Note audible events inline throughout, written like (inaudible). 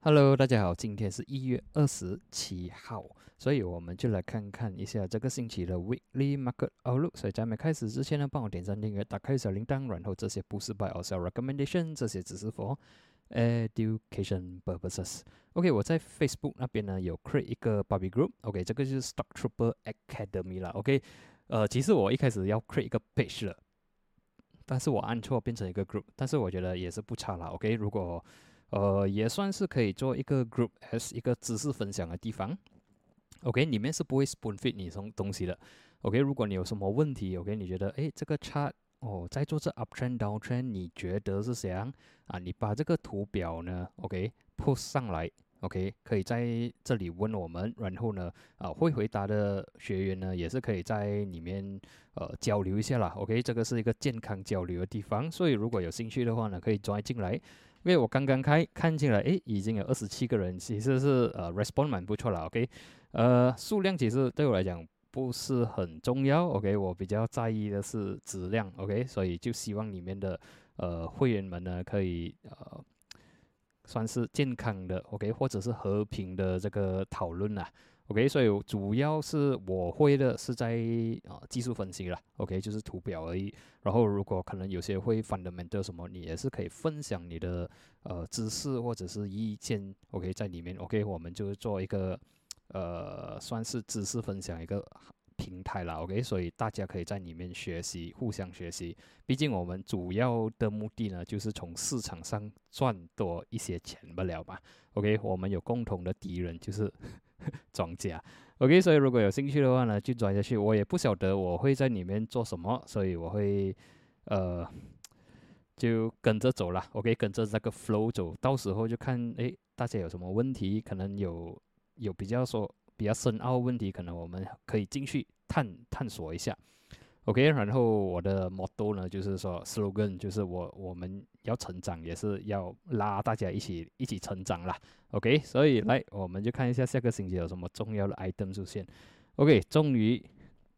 Hello，大家好，今天是一月二十七号，所以我们就来看看一下这个星期的 Weekly Market Outlook。所以在没开始之前呢，帮我点赞订阅，打开小铃铛，然后这些不是 Buy or Sell Recommendation，这些只是 for education purposes。OK，我在 Facebook 那边呢有 create 一个 Bobby Group。OK，这个就是 Stock Trooper Academy 啦。OK，呃，其实我一开始要 create 一个 page 了，但是我按错变成一个 group，但是我觉得也是不差啦。OK，如果呃，也算是可以做一个 group as 一个知识分享的地方。OK，里面是不会 spoon feed 你什么东西的。OK，如果你有什么问题，OK，你觉得诶这个 chart 哦在做这 up trend down trend，你觉得是怎样啊？你把这个图表呢，OK post 上来，OK，可以在这里问我们，然后呢，啊会回答的学员呢，也是可以在里面呃交流一下啦。OK，这个是一个健康交流的地方，所以如果有兴趣的话呢，可以抓进来。因为我刚刚开看进来，诶，已经有二十七个人，其实是呃 respond 蛮不错了，OK，呃，数量其实对我来讲不是很重要，OK，我比较在意的是质量，OK，所以就希望里面的呃会员们呢可以呃算是健康的，OK，或者是和平的这个讨论啦。OK，所以主要是我会的是在啊技术分析了，OK，就是图表而已。然后如果可能有些会 fundamental 什么，你也是可以分享你的呃知识或者是意见，OK，在里面，OK，我们就做一个呃算是知识分享一个。平台了，OK，所以大家可以在里面学习，互相学习。毕竟我们主要的目的呢，就是从市场上赚多一些钱不了嘛。OK，我们有共同的敌人，就是 (laughs) 庄家。OK，所以如果有兴趣的话呢，就转下去。我也不晓得我会在里面做什么，所以我会呃就跟着走了。OK，跟着这个 flow 走，到时候就看诶，大家有什么问题，可能有有比较说。比较深奥问题，可能我们可以进去探探索一下，OK。然后我的 motto 呢，就是说 slogan，就是我我们要成长，也是要拉大家一起一起成长啦，OK。所以来，我们就看一下下个星期有什么重要的 item 出现，OK。终于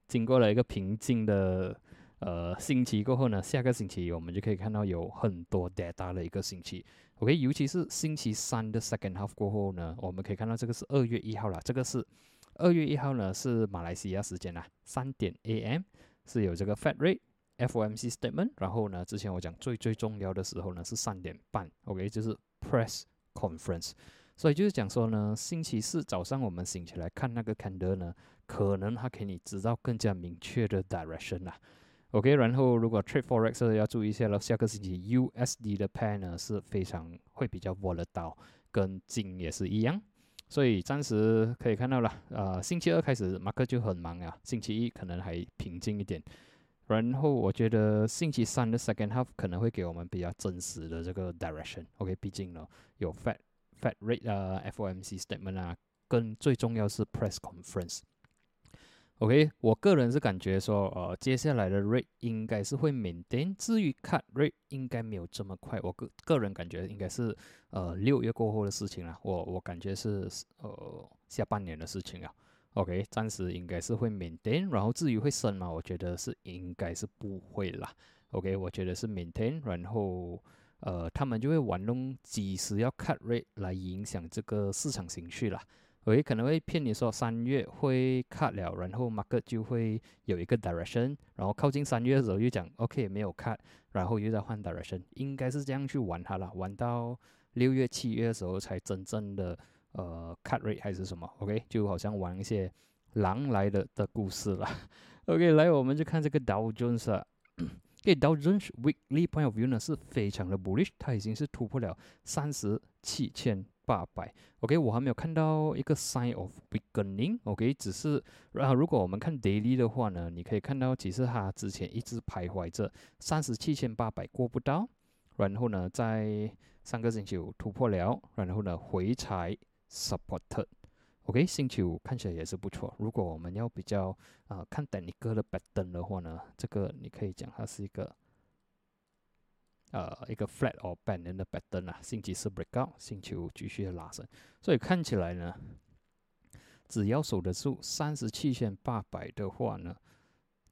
经过了一个平静的。呃，星期过后呢，下个星期我们就可以看到有很多 data 的一个星期，OK，尤其是星期三的 second half 过后呢，我们可以看到这个是二月一号了，这个是二月一号呢是马来西亚时间啦，三点 AM 是有这个 Fed Rate FOMC statement，然后呢，之前我讲最最重要的时候呢是三点半，OK，就是 press conference，所以就是讲说呢，星期四早上我们醒起来看那个 candle 呢，可能它给你知道更加明确的 direction 啦。OK，然后如果 Trade Forex 要注意一下了，下个星期 USD 的 pair 呢是非常会比较 volatile，跟金也是一样，所以暂时可以看到了，呃，星期二开始马克就很忙啊，星期一可能还平静一点，然后我觉得星期三的 second half 可能会给我们比较真实的这个 direction，OK，毕竟呢有 Fed Fed rate 啊，FOMC statement 啊，跟最重要是 Press Conference。OK，我个人是感觉说，呃，接下来的 rate 应该是会 maintain，至于 cut rate 应该没有这么快。我个个人感觉应该是，呃，六月过后的事情了。我我感觉是，呃，下半年的事情啊。OK，暂时应该是会 maintain，然后至于会升嘛，我觉得是应该是不会啦。OK，我觉得是 maintain，然后，呃，他们就会玩弄几时要 cut rate 来影响这个市场情绪啦。我可能会骗你说三月会 cut 了，然后 market 就会有一个 direction，然后靠近三月的时候又讲 OK 没有 cut，然后又在换 direction，应该是这样去玩它了，玩到六月七月的时候才真正的呃 cut rate 还是什么 OK，就好像玩一些狼来的的故事了。OK，来我们就看这个 Dow Jones 啊，给 Dow Jones weekly point of view 呢是非常的 bullish，它已经是突破了三十七千。八百，OK，我还没有看到一个 sign of beginning，OK，只是，然后如果我们看 daily 的话呢，你可以看到其实它之前一直徘徊着三十七千八百过不到，然后呢，在上个星期五突破了，然后呢回踩 supported，OK，星期五看起来也是不错。如果我们要比较啊看等你哥的摆登的话呢，这个你可以讲它是一个。呃，一个 flat or band 的 pattern 啊，星期四 breakout，星期五继续的拉升，所以看起来呢，只要守得住三十七千八百的话呢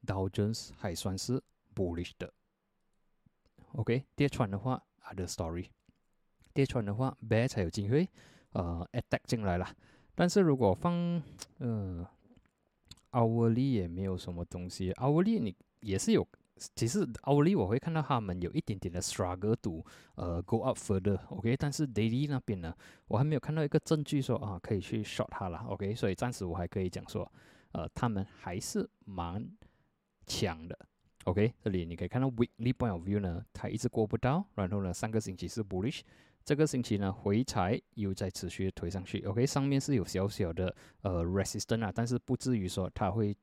，Dow Jones 还算是 bullish 的。OK，跌穿的话，other story。跌穿的话，bear 才有机会呃 attack 进来了。但是如果放呃 hourly 也没有什么东西，hourly 你也是有。其实 hourly 我会看到他们有一点点的 struggle to 呃 go up further，OK，但是 daily 那边呢，我还没有看到一个证据说啊可以去 shot 它了，OK，所以暂时我还可以讲说，呃，他们还是蛮强的，OK，这里你可以看到 weekly point of view 呢，它一直过不到，然后呢，上个星期是 bullish，这个星期呢回踩又在持续推上去，OK，上面是有小小的呃 resistance 啊，但是不至于说它会。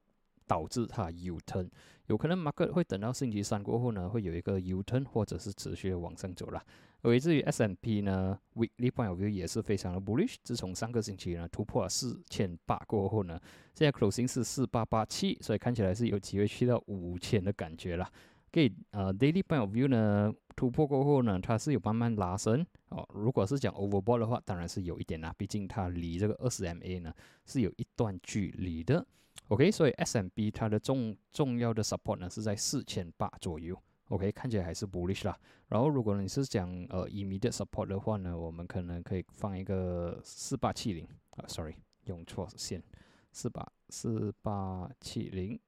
导致它 U turn，有可能 market 会等到星期三过后呢，会有一个 U turn，或者是持续往上走了。而至于 S M P 呢，weekly point of view 也是非常的 bullish。自从上个星期呢突破了四千八过后呢，现在 closing 是四八八七，所以看起来是有机会去到五千的感觉了。给呃 daily point of view 呢突破过后呢，它是有慢慢拉升哦。如果是讲 overbought 的话，当然是有一点啦，毕竟它离这个二十 MA 呢是有一段距离的。OK，所以 SMB 它的重重要的 support 呢是在四千八左右。OK，看起来还是 bullish 啦。然后如果你是讲呃 immediate support 的话呢，我们可能可以放一个四八七零啊，sorry，用错线，四八四八七零。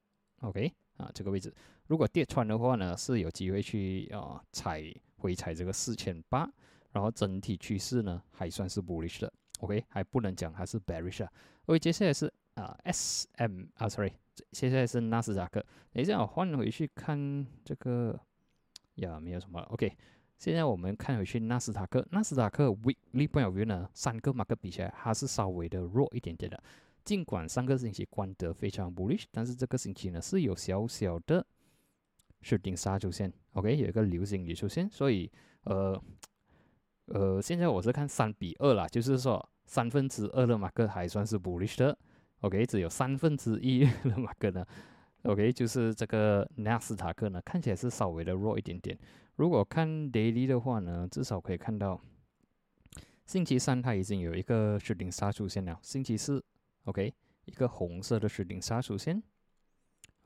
OK，啊这个位置，如果跌穿的话呢，是有机会去啊踩回踩这个四千八。然后整体趋势呢还算是 bullish 的。OK，还不能讲它是 bearish 啊。OK，接下来是。啊，S M 啊，sorry，现在是纳斯达克。等一下，我换回去看这个，呀，没有什么。OK，现在我们看回去纳斯达克，纳斯达克 weekly point of view 呢，三个 market 比起来，它是稍微的弱一点点的。尽管上个星期关得非常 bullish，但是这个星期呢是有小小的是顶杀出现。OK，有一个流星雨出现，所以呃呃，现在我是看三比二啦，就是说三分之二的马克还算是 bullish 的。OK，只有三分之一 (laughs) 的马克呢。OK，就是这个纳斯达克呢，看起来是稍微的弱一点点。如果看 daily 的话呢，至少可以看到星期三它已经有一个石顶杀出现了。星期四，OK，一个红色的石顶杀出现。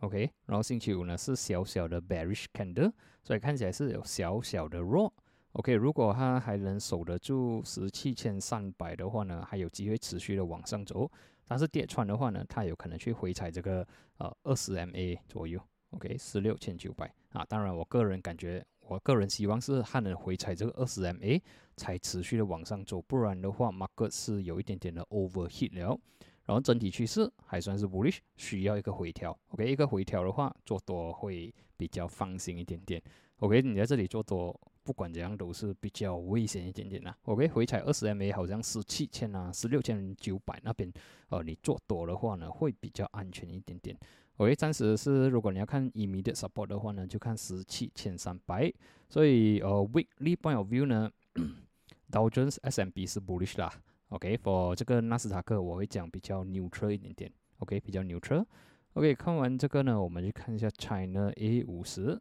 OK，然后星期五呢是小小的 bearish candle，所以看起来是有小小的弱。OK，如果它还能守得住十七千三百的话呢，还有机会持续的往上走。但是跌穿的话呢，它有可能去回踩这个呃二十 MA 左右，OK，十六千九百啊。当然，我个人感觉，我个人希望是它能回踩这个二十 MA 才持续的往上走，不然的话，market 是有一点点的 overheat 了。然后整体趋势还算是 bullish，需要一个回调，OK，一个回调的话，做多会比较放心一点点。OK，你在这里做多。不管怎样都是比较危险一点点啦。OK，回踩二十 MA 好像十七千啊，十六千九百那边，呃，你做多的话呢，会比较安全一点点。OK，暂时是如果你要看 immediate support 的话呢，就看十七千三百。所以呃，weekly point of view 呢，(clears throat) Dow Jones S&P 是 bullish 啦。OK，for 这个纳斯达克我会讲比较 neutral 一点点。OK，比较 neutral。OK，看完这个呢，我们去看一下 China A 五十。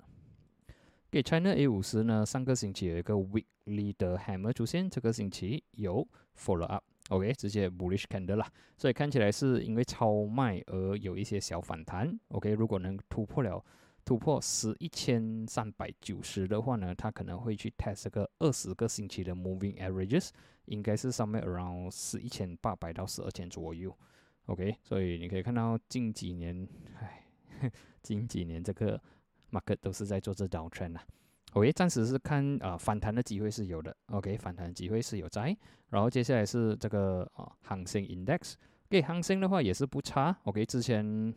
给 China A 五十呢，上个星期有一个 weekly 的 hammer 出现，这个星期有 follow up，OK，直接 bullish candle 啦，所以看起来是因为超卖而有一些小反弹，OK，如果能突破了突破十一千三百九十的话呢，它可能会去 test 这个二十个星期的 moving averages，应该是上面 around 十一千八百到十二千左右，OK，所以你可以看到近几年，唉，(laughs) 近几年这个。Market 都是在做这道 trend 啊，OK，暂时是看啊反弹的机会是有的，OK，反弹机会是有在，然后接下来是这个啊恒生 index，OK，恒生的话也是不差，OK，之前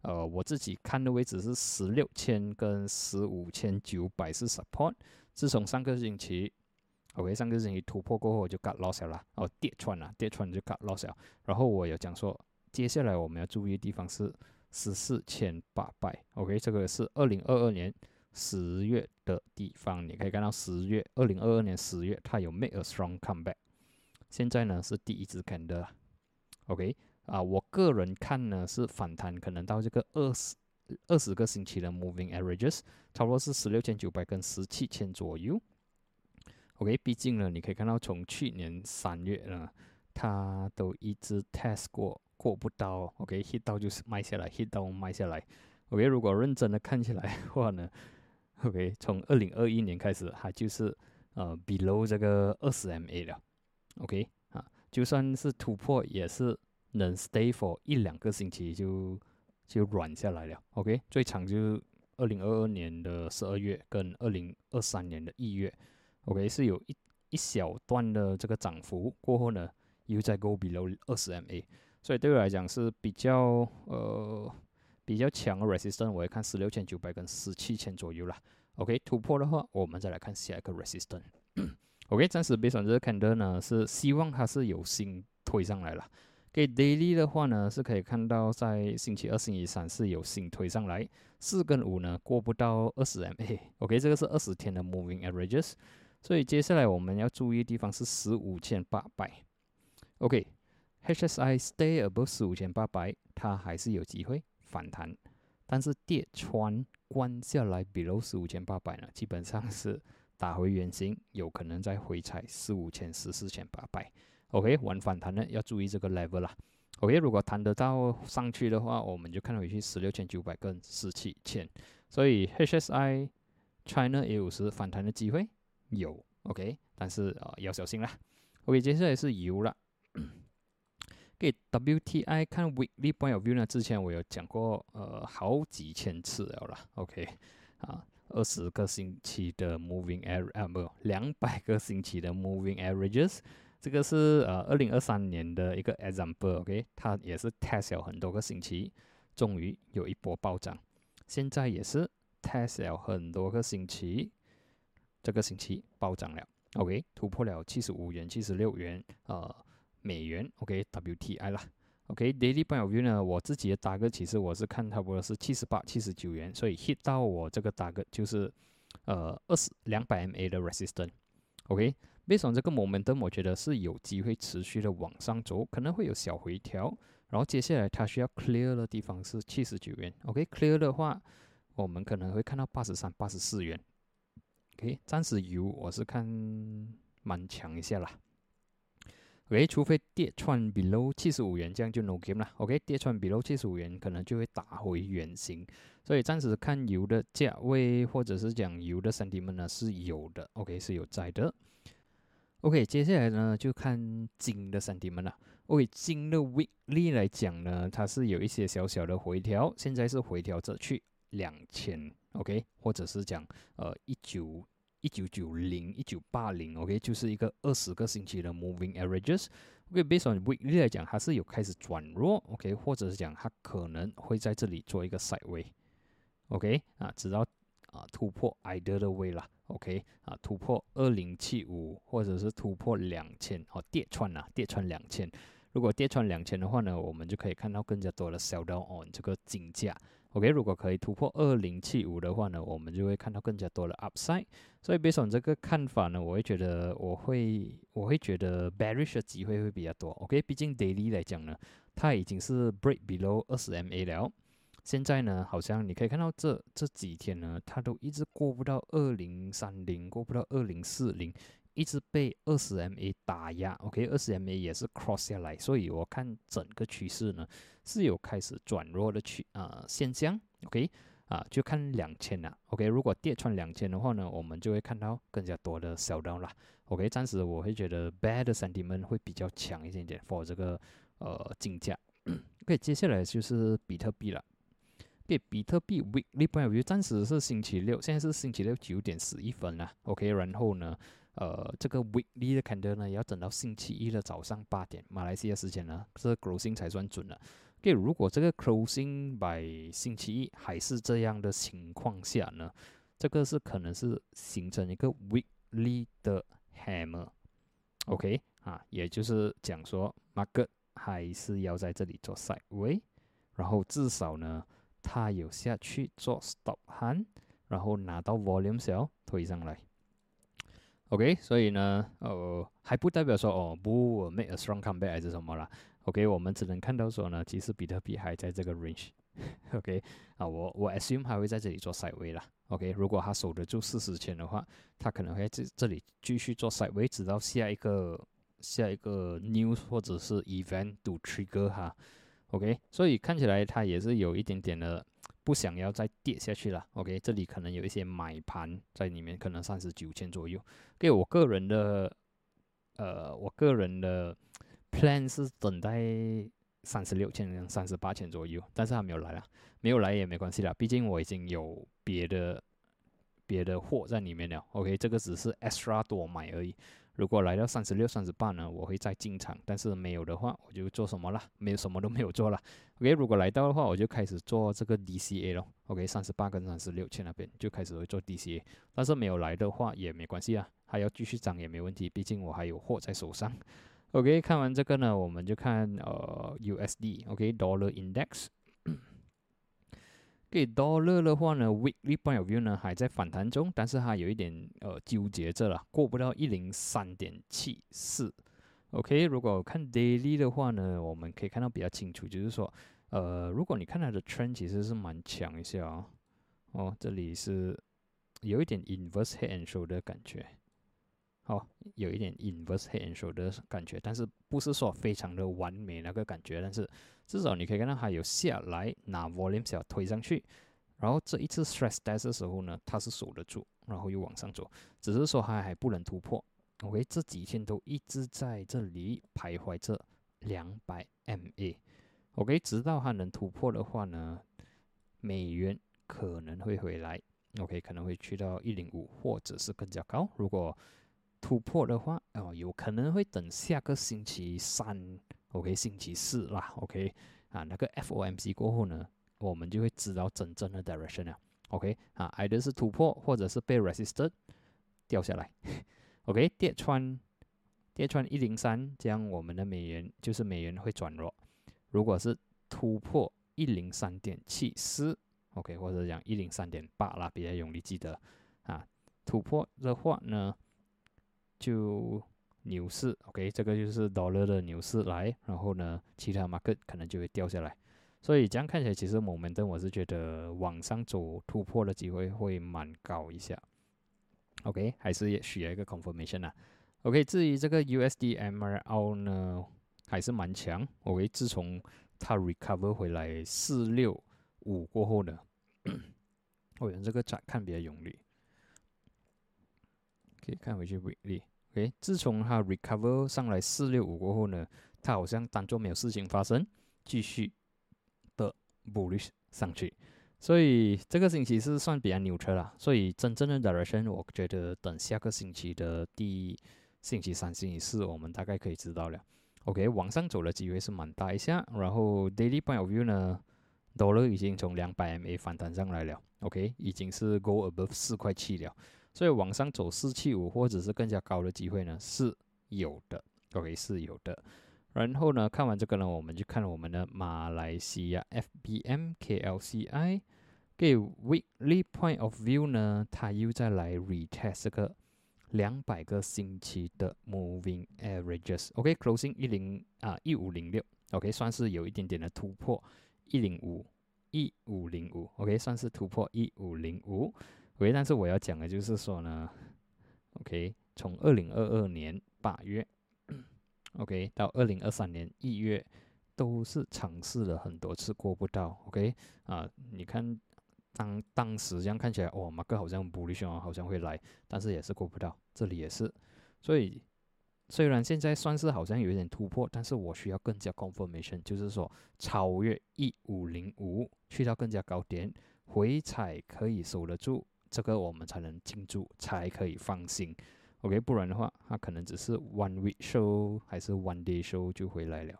呃我自己看的位置是十六千跟十五千九百是 support，自从上个星期，OK，上个星期突破过后就 got loss 了，哦跌穿了，跌穿就 got loss 了，然后我有讲说接下来我们要注意的地方是。十四千八百，OK，这个是二零二二年十月的地方，你可以看到十月二零二二年十月它有 make a strong comeback，现在呢是第一支看的，OK，啊，我个人看呢是反弹，可能到这个二十二十个星期的 moving averages，差不多是十六千九百跟十七千左右，OK，毕竟呢你可以看到从去年三月呢，它都一直 test 过。过不到，OK，hit 到就是卖下来，hit 到卖下来，OK。如果认真的看起来的话呢，OK，从二零二一年开始，它就是呃 below 这个二十 MA 了，OK 啊，就算是突破也是能 stay for 一两个星期就就软下来了，OK，最长就二零二二年的十二月跟二零二三年的一月，OK 是有一一小段的这个涨幅过后呢，又在 go below 二十 MA，所以对我来讲是比较呃比较强的 resistance，我会看十六千九百跟十七千左右啦。OK，突破的话，我们再来看下一个 resistance。OK，暂时别选这个 candle 呢，是希望它是有新推上来了。给 daily 的话呢，是可以看到在星期二、星期三是有新推上来，四跟五呢过不到二十 MA。OK，这个是二十天的 moving averages，所以接下来我们要注意的地方是十五千八百。OK HSI stay above 十五千八百，它还是有机会反弹，但是跌穿。关下来，below 十五千八百呢，基本上是打回原形，有可能再回踩四五千、十四千八百。OK，玩反弹呢要注意这个 level 啦。OK，如果弹得到上去的话，我们就看回去十六千九百跟十七千。所以 HSI China A 五十反弹的机会有 OK，但是啊要小心啦。OK，接下来是油了。给 WTI 看 weekly point of view 呢？之前我有讲过，呃，好几千次了啦。OK，啊，二十个星期的 moving average 啊，不，两百个星期的 moving averages，这个是呃二零二三年的一个 example。OK，它也是 test 了很多个星期，终于有一波暴涨。现在也是 test 了很多个星期，这个星期暴涨了。OK，突破了七十五元、七十六元，呃。美元，OK，WTI 啦，OK，Daily point of view 呢，我自己的打个其实我是看差不多是七十八、七十九元，所以 hit 到我这个打个就是呃二十两百 MA 的 resistance，OK，based on 这个 momentum，我觉得是有机会持续的往上走，可能会有小回调，然后接下来它需要 clear 的地方是七十九元，OK，clear 的话，我们可能会看到八十三、八十四元，OK，暂时油我是看蛮强一下啦。OK，除非跌穿 below 七十五元，这样就 no game 了。OK，跌穿 below 七十五元，可能就会打回原形。所以暂时看油的价位，或者是讲油的 sentiment 呢是有的。OK，是有在的。OK，接下来呢就看金的 sentiment 了。OK，金的 weekly 来讲呢，它是有一些小小的回调，现在是回调着去两千。OK，或者是讲呃一九。一九九零、一九八零，OK，就是一个二十个星期的 moving averages。OK，based on weekly 来讲，它是有开始转弱，OK，或者是讲它可能会在这里做一个 side way，OK，啊，直到啊突破 either 的位了，OK，啊突破二零七五，或者是突破两千，哦跌穿了，跌穿两千。如果跌穿两千的话呢，我们就可以看到更加多的 sell down on 这个金价。OK，如果可以突破二零七五的话呢，我们就会看到更加多的 upside。所以，based on 这个看法呢，我会觉得我会我会觉得 bearish 的机会会比较多。OK，毕竟 daily 来讲呢，它已经是 break below 二十 MA 了。现在呢，好像你可以看到这这几天呢，它都一直过不到二零三零，过不到二零四零。一直被二十 MA 打压，OK，二十 MA 也是 cross 下来，所以我看整个趋势呢是有开始转弱的趋啊现象，OK，啊就看两千了，OK，如果跌穿两千的话呢，我们就会看到更加多的小 down 啦，OK，暂时我会觉得 bad sentiment 会比较强一点点 for 这个呃金价，(coughs) OK，接下来就是比特币了，给比特币 weekly point of view，暂时是星期六，现在是星期六九点十一分了，OK，然后呢。呃，这个 weekly 的 candle 呢，要等到星期一的早上八点，马来西亚时间呢，这 closing 才算准了。OK，如果这个 closing by 星期一还是这样的情况下呢，这个是可能是形成一个 weekly 的 hammer。OK，啊，也就是讲说，market 还是要在这里做 side way，然后至少呢，它有下去做 stop hand，然后拿到 volume 小推上来。OK，所以呢，呃，还不代表说哦，不 make a strong comeback 还是什么啦。OK，我们只能看到说呢，其实比特币还在这个 range。(laughs) OK，啊，我我 assume 还会在这里做 side way 啦。OK，如果他守得住四十千的话，他可能会在这里继续做 side way，直到下一个下一个 news 或者是 event to trigger 哈。OK，所以看起来它也是有一点点的。不想要再跌下去了。OK，这里可能有一些买盘在里面，可能三十九千左右。给我个人的，呃，我个人的 plan 是等待三十六千、三十八千左右，但是还没有来啊，没有来也没关系啦，毕竟我已经有别的别的货在里面了。OK，这个只是 extra 多买而已。如果来到三十六、三十八呢，我会再进场；但是没有的话，我就做什么了？没有什么都没有做了。OK，如果来到的话，我就开始做这个 DCA 咯。OK，三十八跟三十六去那边就开始会做 DCA。但是没有来的话也没关系啊，还要继续涨也没问题，毕竟我还有货在手上。OK，看完这个呢，我们就看呃 USD。OK，Dollar Index。给多日的话呢，weekly point of view 呢还在反弹中，但是它有一点呃纠结着了，过不到一零三点七四。OK，如果看 daily 的话呢，我们可以看到比较清楚，就是说，呃，如果你看它的 trend 其实是蛮强一些哦，哦，这里是有一点 inverse head and shoulder 的感觉。哦，有一点 inverse head and shoulder 的感觉，但是不是说非常的完美那个感觉，但是至少你可以看到它有下来拿 volume 小推上去，然后这一次 stress test 的时候呢，它是守得住，然后又往上走，只是说它还不能突破。OK，这几天都一直在这里徘徊着两百 MA。OK，直到它能突破的话呢，美元可能会回来。OK，可能会去到一零五或者是更加高。如果突破的话，哦，有可能会等下个星期三，OK，星期四啦，OK，啊，那个 FOMC 过后呢，我们就会知道真正的 direction 了，OK，啊，either 是突破或者是被 resisted 掉下来，(laughs) OK，跌穿跌穿一零三，这样我们的美元就是美元会转弱。如果是突破一零三点七四，OK，或者讲一零三点八啦，比较容易记得啊，突破的话呢？就牛市，OK，这个就是 dollar 的牛市来，然后呢，其他 market 可能就会掉下来，所以这样看起来，其实 momentum 我是觉得往上走突破的机会会蛮高一下，OK，还是也需要一个 confirmation 啊，OK，至于这个 USD MRL 呢，还是蛮强，OK，自从它 recover 回来四六五过后呢，(coughs) 我用这个展看比较用力。可以看回去 weekly，OK，自从它 recover 上来四六五过后呢，它好像当做没有事情发生，继续的 bullish 上去，所以这个星期是算比较牛车了。所以真正的 direction，我觉得等下个星期的第星期三、星期四，我们大概可以知道了。OK，往上走的机会是蛮大一下。然后 daily point of view 呢，dollar 已经从两百 MA 反弹上来了，OK，已经是 go above 四块七了。所以往上走四七五或者是更加高的机会呢是有的，OK 是有的。然后呢，看完这个呢，我们就看我们的马来西亚 FBM KLCI 给 Weekly Point of View 呢，它又再来 retest 这个两百个星期的 Moving Averages，OK，Closing 一零啊一五零六，OK 算是有一点点的突破一零五一五零五，OK 算是突破一五零五。喂，但是我要讲的就是说呢，OK，从二零二二年八月，OK，到二零二三年一月，都是尝试了很多次过不到，OK，啊，你看当当时这样看起来，哦，马克好像不利熊好像会来，但是也是过不到，这里也是，所以虽然现在算是好像有一点突破，但是我需要更加 confirmation，就是说超越一五零五，去到更加高点，回踩可以守得住。这个我们才能进驻，才可以放心。OK，不然的话，它可能只是 one week show 还是 one day show 就回来了。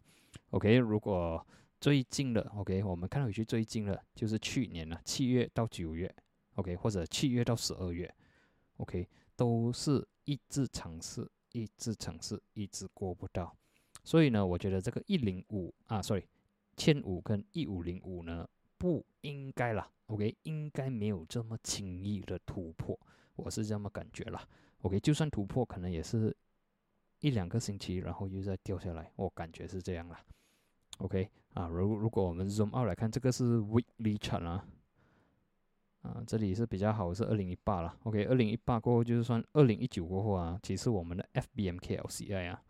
OK，如果最近的 OK，我们看回去最近的，就是去年了，七月到九月，OK，或者七月到十二月，OK，都是一直尝试，一直尝试，一直过不到。所以呢，我觉得这个一零五啊，sorry，千五跟一五零五呢。不应该啦，OK，应该没有这么轻易的突破，我是这么感觉啦，OK，就算突破，可能也是一两个星期，然后又再掉下来，我感觉是这样啦，OK，啊，如如果我们 zoom out 来看，这个是 weekly chart 啊，啊，这里是比较好是二零一八了，OK，二零一八过后就是算二零一九过后啊，其实我们的 FBMKLCI 啊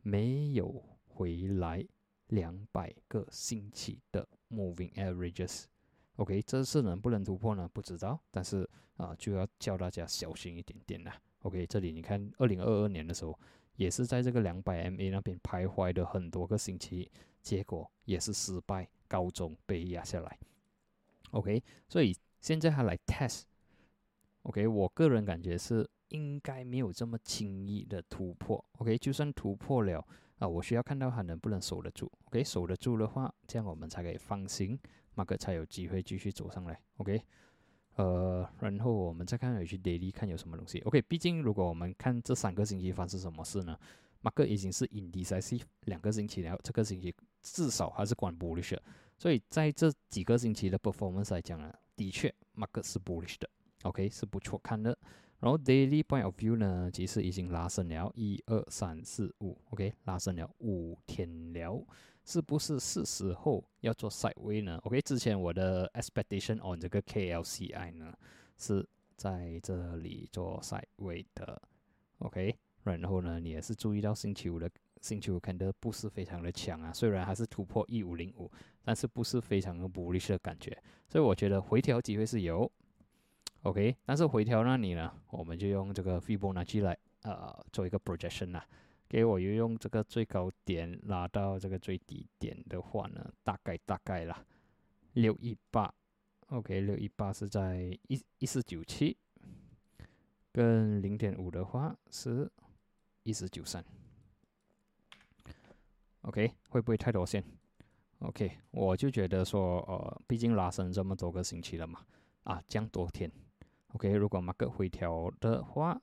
没有回来两百个星期的。Moving averages，OK，这次能不能突破呢？不知道，但是啊，就要叫大家小心一点点啦。OK，这里你看，二零二二年的时候，也是在这个两百 MA 那边徘徊的很多个星期，结果也是失败告终，被压下来。OK，所以现在他来 test，OK，我个人感觉是应该没有这么轻易的突破。OK，就算突破了啊，我需要看到他能不能守得住。OK，守得住的话，这样我们才可以放心。马克才有机会继续走上来，OK，呃，然后我们再看回去 daily 看有什么东西，OK，毕竟如果我们看这三个星期发生什么事呢？马克已经是 indecisive 两个星期了，这个星期至少还是关 bullish，所以在这几个星期的 performance 来讲呢，的确马克是 bullish 的，OK，是不错看的。然后 daily point of view 呢，其实已经拉升了，一二三四五，OK，拉升了五天了。是不是是时候要做 side way 呢？OK，之前我的 expectation on 这个 KLCI 呢是在这里做 side way 的，OK，然后呢，你也是注意到星期五的星期五看的不是非常的强啊，虽然还是突破一五零五，但是不是非常的 bullish 的感觉，所以我觉得回调机会是有，OK，但是回调那里呢，我们就用这个 Fibonacci 来呃做一个 projection 啦。给我又用这个最高点拉到这个最低点的话呢，大概大概啦，六一八，OK，六一八是在一一四九七，跟零点五的话是一四九三，OK，会不会太多线？OK，我就觉得说，呃，毕竟拉升这么多个星期了嘛，啊，降多天，OK，如果马克回调的话。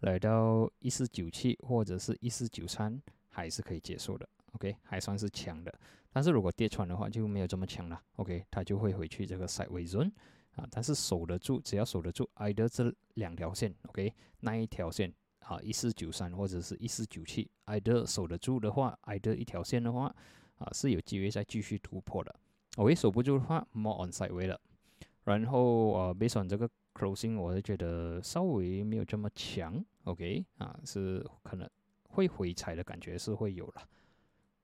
来到一四九七或者是一四九三还是可以接受的，OK，还算是强的。但是如果跌穿的话就没有这么强了，OK，它就会回去这个 side way zone 啊。但是守得住，只要守得住，either 这两条线，OK，那一条线啊一四九三或者是一四九七，either 守得住的话，either 一条线的话啊是有机会再继续突破的。OK，守不住的话，more on side way 了。然后呃，based on 这个。Closing 我是觉得稍微没有这么强，OK 啊，是可能会回踩的感觉是会有了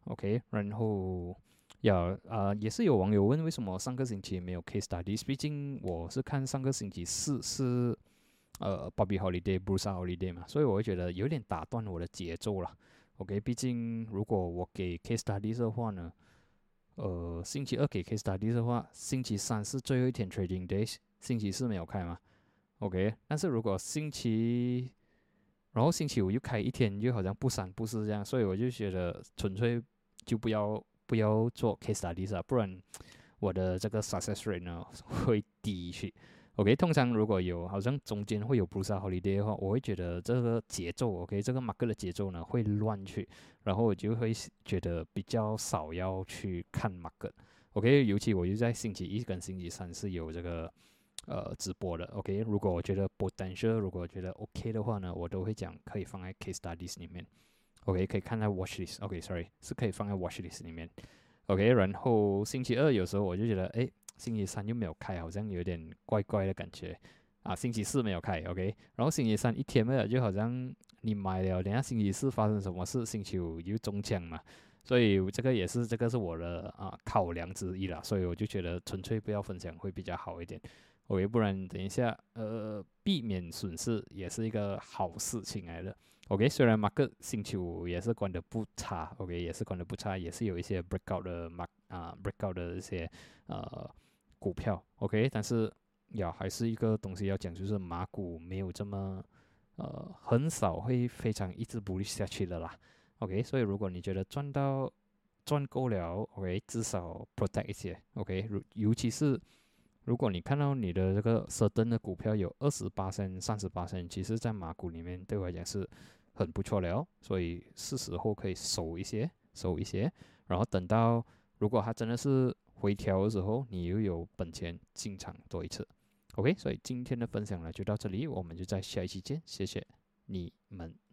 ，OK，然后要啊也是有网友问为什么上个星期没有 case studies，毕竟我是看上个星期四是呃 Bobby Holiday，Bruce Holiday 嘛，所以我会觉得有点打断我的节奏了，OK，毕竟如果我给 case studies 的话呢，呃星期二给 case studies 的话，星期三是最后一天 trading days。星期四没有开吗？OK，但是如果星期，然后星期五又开一天，就好像不三不四这样，所以我就觉得纯粹就不要不要做 case studies 啊，不然我的这个 success rate 呢会低去。OK，通常如果有好像中间会有 blue sky holiday 的话，我会觉得这个节奏 OK，这个马克的节奏呢会乱去，然后我就会觉得比较少要去看 market。OK，尤其我就在星期一跟星期三是有这个。呃，直播的，OK。如果我觉得 potential，如果觉得 OK 的话呢，我都会讲可以放在 case studies 里面，OK，可以看在 watch list，OK，sorry，是可以放在 watch list 里面，OK。然后星期二有时候我就觉得，哎，星期三又没有开，好像有点怪怪的感觉啊。星期四没有开，OK。然后星期三一天没有，就好像你买了，等下星期四发生什么事，星期五又中奖嘛。所以这个也是，这个是我的啊考量之一啦。所以我就觉得纯粹不要分享会比较好一点。OK，不然等一下，呃，避免损失也是一个好事情来的。OK，虽然马克星期五也是关的不差，OK，也是关的不差，也是有一些 breakout 的马啊 breakout 的一些呃股票，OK，但是要还是一个东西要讲，就是马股没有这么呃很少会非常一直不利下去的啦。OK，所以如果你觉得赚到赚够了，OK，至少 protect 一些，OK，如尤其是。如果你看到你的这个设登的股票有二十八升、三十八升，其实在马股里面对我来讲是很不错的哦，所以是时候可以收一些，收一些，然后等到如果它真的是回调的时候，你又有本钱进场多一次。OK，所以今天的分享呢就到这里，我们就在下一期见，谢谢你们。